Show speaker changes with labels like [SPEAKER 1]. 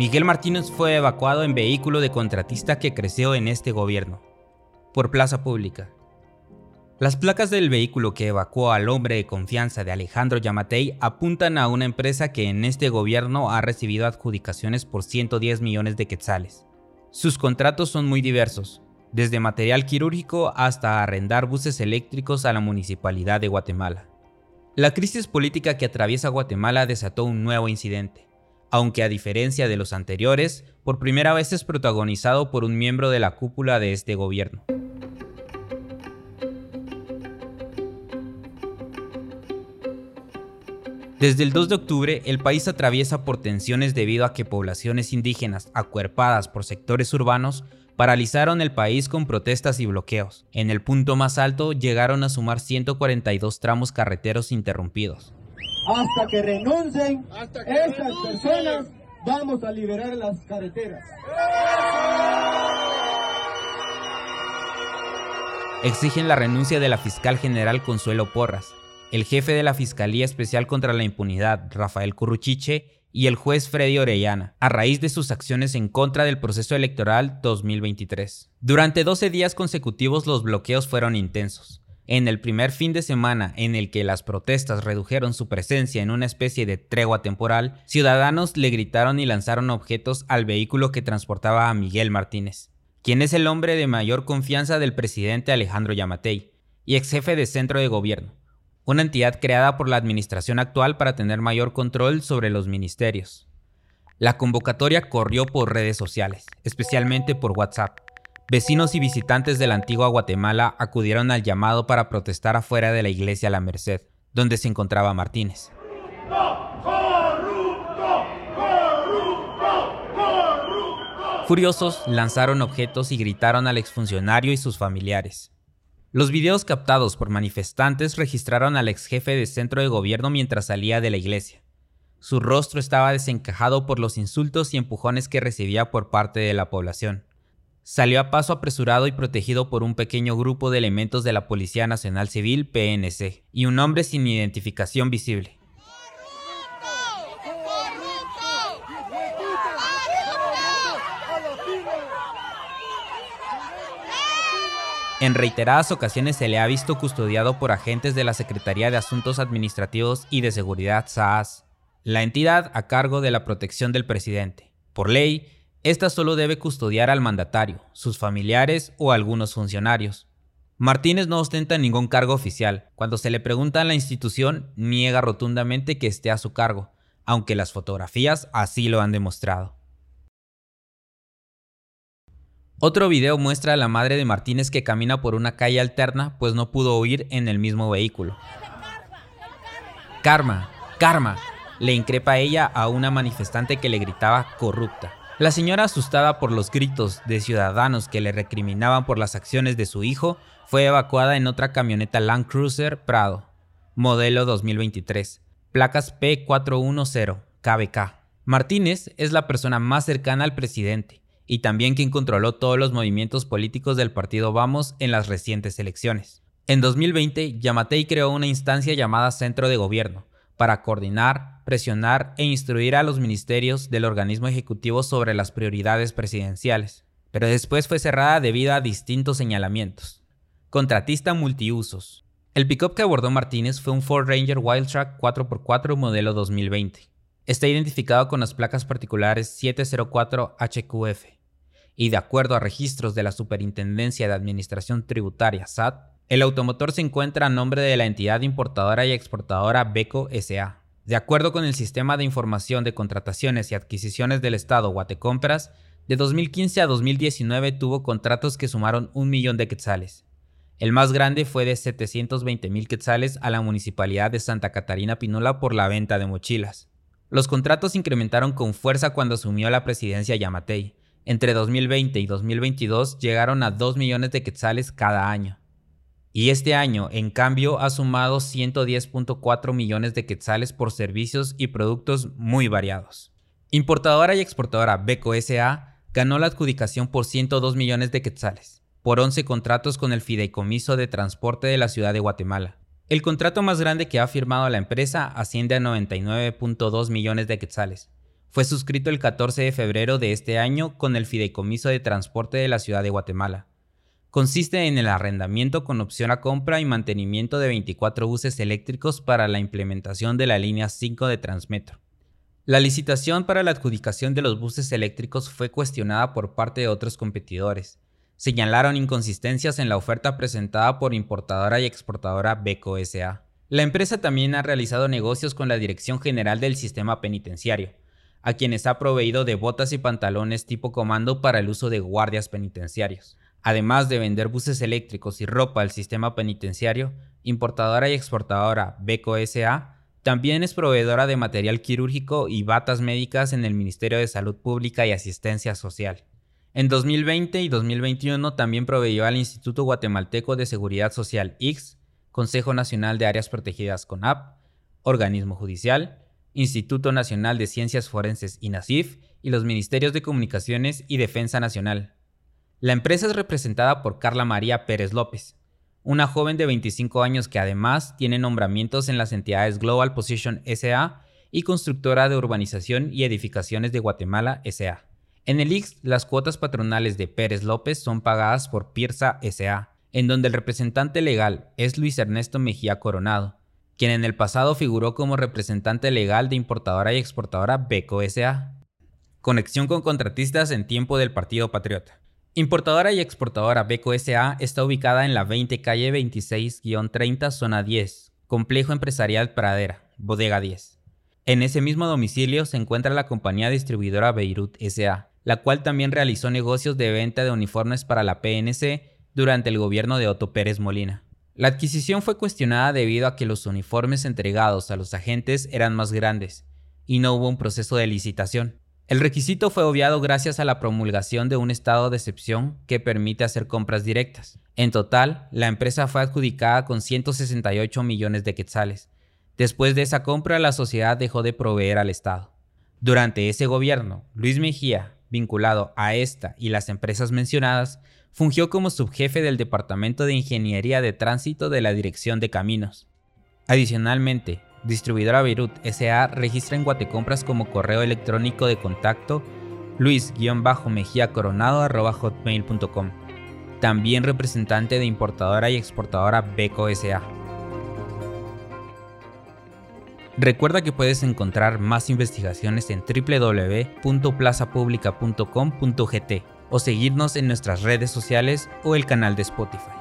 [SPEAKER 1] Miguel Martínez fue evacuado en vehículo de contratista que creció en este gobierno, por plaza pública. Las placas del vehículo que evacuó al hombre de confianza de Alejandro Yamatei apuntan a una empresa que en este gobierno ha recibido adjudicaciones por 110 millones de quetzales. Sus contratos son muy diversos, desde material quirúrgico hasta arrendar buses eléctricos a la municipalidad de Guatemala. La crisis política que atraviesa Guatemala desató un nuevo incidente aunque a diferencia de los anteriores, por primera vez es protagonizado por un miembro de la cúpula de este gobierno. Desde el 2 de octubre, el país atraviesa por tensiones debido a que poblaciones indígenas, acuerpadas por sectores urbanos, paralizaron el país con protestas y bloqueos. En el punto más alto llegaron a sumar 142 tramos carreteros interrumpidos
[SPEAKER 2] hasta que renuncien estas personas, vamos a liberar las carreteras.
[SPEAKER 1] Exigen la renuncia de la fiscal general Consuelo Porras, el jefe de la Fiscalía Especial contra la Impunidad, Rafael Curruchiche, y el juez Freddy Orellana, a raíz de sus acciones en contra del proceso electoral 2023. Durante 12 días consecutivos los bloqueos fueron intensos. En el primer fin de semana en el que las protestas redujeron su presencia en una especie de tregua temporal, ciudadanos le gritaron y lanzaron objetos al vehículo que transportaba a Miguel Martínez, quien es el hombre de mayor confianza del presidente Alejandro Yamatei y ex jefe de centro de gobierno, una entidad creada por la administración actual para tener mayor control sobre los ministerios. La convocatoria corrió por redes sociales, especialmente por WhatsApp, Vecinos y visitantes de la antigua Guatemala acudieron al llamado para protestar afuera de la iglesia La Merced, donde se encontraba Martínez. Furiosos, lanzaron objetos y gritaron al exfuncionario y sus familiares. Los videos captados por manifestantes registraron al ex jefe de centro de gobierno mientras salía de la iglesia. Su rostro estaba desencajado por los insultos y empujones que recibía por parte de la población salió a paso apresurado y protegido por un pequeño grupo de elementos de la Policía Nacional Civil PNC y un hombre sin identificación visible. En reiteradas ocasiones se le ha visto custodiado por agentes de la Secretaría de Asuntos Administrativos y de Seguridad SAAS, la entidad a cargo de la protección del presidente. Por ley, esta solo debe custodiar al mandatario, sus familiares o algunos funcionarios. Martínez no ostenta ningún cargo oficial. Cuando se le pregunta a la institución, niega rotundamente que esté a su cargo, aunque las fotografías así lo han demostrado. Otro video muestra a la madre de Martínez que camina por una calle alterna pues no pudo huir en el mismo vehículo. Karma, karma, le increpa ella a una manifestante que le gritaba corrupta. La señora, asustada por los gritos de ciudadanos que le recriminaban por las acciones de su hijo, fue evacuada en otra camioneta Land Cruiser Prado, modelo 2023, placas P410 KBK. Martínez es la persona más cercana al presidente y también quien controló todos los movimientos políticos del partido Vamos en las recientes elecciones. En 2020, Yamatei creó una instancia llamada Centro de Gobierno para coordinar, presionar e instruir a los ministerios del organismo ejecutivo sobre las prioridades presidenciales, pero después fue cerrada debido a distintos señalamientos. Contratista multiusos. El pickup que abordó Martínez fue un Ford Ranger Wildtrak 4x4 modelo 2020. Está identificado con las placas particulares 704HQF y de acuerdo a registros de la Superintendencia de Administración Tributaria SAT, el automotor se encuentra a nombre de la entidad importadora y exportadora Beco SA. De acuerdo con el Sistema de Información de Contrataciones y Adquisiciones del Estado Guatecompras, de 2015 a 2019 tuvo contratos que sumaron un millón de quetzales. El más grande fue de 720 mil quetzales a la Municipalidad de Santa Catarina Pinola por la venta de mochilas. Los contratos incrementaron con fuerza cuando asumió la presidencia Yamatei. Entre 2020 y 2022 llegaron a 2 millones de quetzales cada año y este año, en cambio, ha sumado 110.4 millones de quetzales por servicios y productos muy variados. Importadora y exportadora Beco SA ganó la adjudicación por 102 millones de quetzales, por 11 contratos con el Fideicomiso de Transporte de la Ciudad de Guatemala. El contrato más grande que ha firmado la empresa asciende a 99.2 millones de quetzales. Fue suscrito el 14 de febrero de este año con el Fideicomiso de Transporte de la Ciudad de Guatemala. Consiste en el arrendamiento con opción a compra y mantenimiento de 24 buses eléctricos para la implementación de la línea 5 de Transmetro. La licitación para la adjudicación de los buses eléctricos fue cuestionada por parte de otros competidores, señalaron inconsistencias en la oferta presentada por importadora y exportadora Beco SA. La empresa también ha realizado negocios con la Dirección General del Sistema Penitenciario, a quienes ha proveído de botas y pantalones tipo comando para el uso de guardias penitenciarios. Además de vender buses eléctricos y ropa al sistema penitenciario, importadora y exportadora Beco SA también es proveedora de material quirúrgico y batas médicas en el Ministerio de Salud Pública y Asistencia Social. En 2020 y 2021 también proveyó al Instituto Guatemalteco de Seguridad Social IX, Consejo Nacional de Áreas Protegidas CONAP, Organismo Judicial, Instituto Nacional de Ciencias Forenses INASIF y los Ministerios de Comunicaciones y Defensa Nacional. La empresa es representada por Carla María Pérez López, una joven de 25 años que además tiene nombramientos en las entidades Global Position SA y Constructora de Urbanización y Edificaciones de Guatemala SA. En el IX, las cuotas patronales de Pérez López son pagadas por Pierza S.A., en donde el representante legal es Luis Ernesto Mejía Coronado, quien en el pasado figuró como representante legal de importadora y exportadora Beco S.A. Conexión con contratistas en tiempo del Partido Patriota. Importadora y exportadora Beco S.A. está ubicada en la 20 calle 26-30 zona 10, Complejo Empresarial Pradera, Bodega 10. En ese mismo domicilio se encuentra la compañía distribuidora Beirut S.A., la cual también realizó negocios de venta de uniformes para la PNC durante el gobierno de Otto Pérez Molina. La adquisición fue cuestionada debido a que los uniformes entregados a los agentes eran más grandes y no hubo un proceso de licitación. El requisito fue obviado gracias a la promulgación de un estado de excepción que permite hacer compras directas. En total, la empresa fue adjudicada con 168 millones de quetzales. Después de esa compra, la sociedad dejó de proveer al Estado. Durante ese gobierno, Luis Mejía, vinculado a esta y las empresas mencionadas, fungió como subjefe del Departamento de Ingeniería de Tránsito de la Dirección de Caminos. Adicionalmente, Distribuidora Beirut SA registra en Guatecompras como correo electrónico de contacto luis-mejía. También representante de importadora y exportadora Beco SA. Recuerda que puedes encontrar más investigaciones en www.plazapublica.com.gt o seguirnos en nuestras redes sociales o el canal de Spotify.